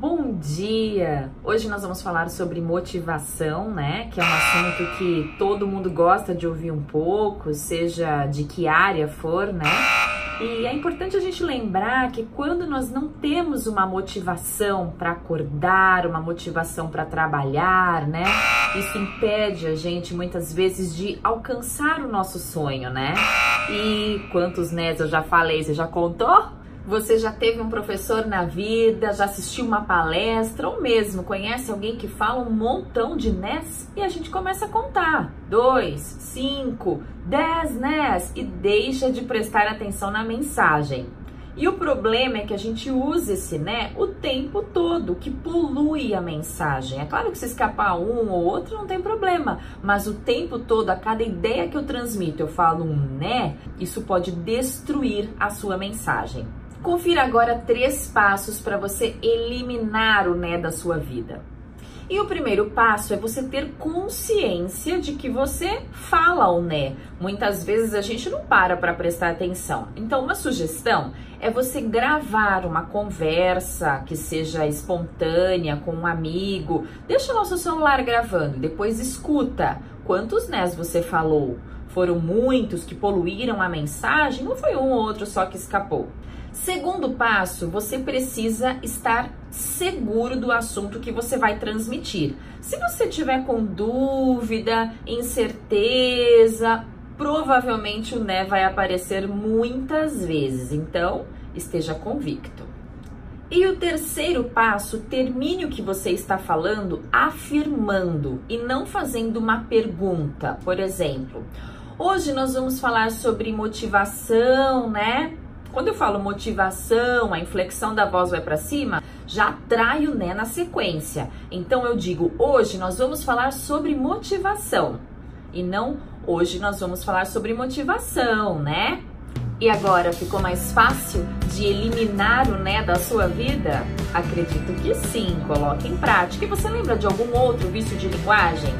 bom dia! Hoje nós vamos falar sobre motivação, né? Que é um assunto que todo mundo gosta de ouvir um pouco, seja de que área for, né? E é importante a gente lembrar que quando nós não temos uma motivação para acordar, uma motivação para trabalhar, né? Isso impede a gente muitas vezes de alcançar o nosso sonho, né? E quantos né eu já falei, você já contou? Você já teve um professor na vida, já assistiu uma palestra ou mesmo conhece alguém que fala um montão de NES e a gente começa a contar. Dois, cinco, dez NES e deixa de prestar atenção na mensagem. E o problema é que a gente usa esse né o tempo todo, que polui a mensagem. É claro que se escapar um ou outro não tem problema, mas o tempo todo, a cada ideia que eu transmito, eu falo um né, isso pode destruir a sua mensagem. Confira agora três passos para você eliminar o né da sua vida. E o primeiro passo é você ter consciência de que você fala o né. Muitas vezes a gente não para para prestar atenção. Então, uma sugestão é você gravar uma conversa que seja espontânea com um amigo. Deixa o nosso celular gravando, depois escuta quantos nés você falou. Foram muitos que poluíram a mensagem ou foi um ou outro só que escapou? Segundo passo, você precisa estar seguro do assunto que você vai transmitir. Se você tiver com dúvida, incerteza, provavelmente o né vai aparecer muitas vezes. Então, esteja convicto. E o terceiro passo, termine o que você está falando afirmando e não fazendo uma pergunta. Por exemplo, hoje nós vamos falar sobre motivação, né? Quando eu falo motivação, a inflexão da voz vai para cima, já atrai o né na sequência. Então eu digo, hoje nós vamos falar sobre motivação. E não hoje nós vamos falar sobre motivação, né? E agora ficou mais fácil de eliminar o né da sua vida? Acredito que sim, coloque em prática. E você lembra de algum outro vício de linguagem?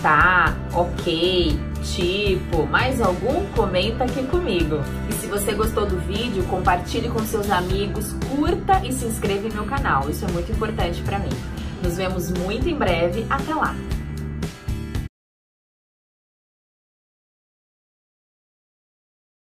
Tá, ok, tipo, mais algum? Comenta aqui comigo. E se você gostou do vídeo, compartilhe com seus amigos, curta e se inscreva no meu canal. Isso é muito importante para mim. Nos vemos muito em breve. Até lá!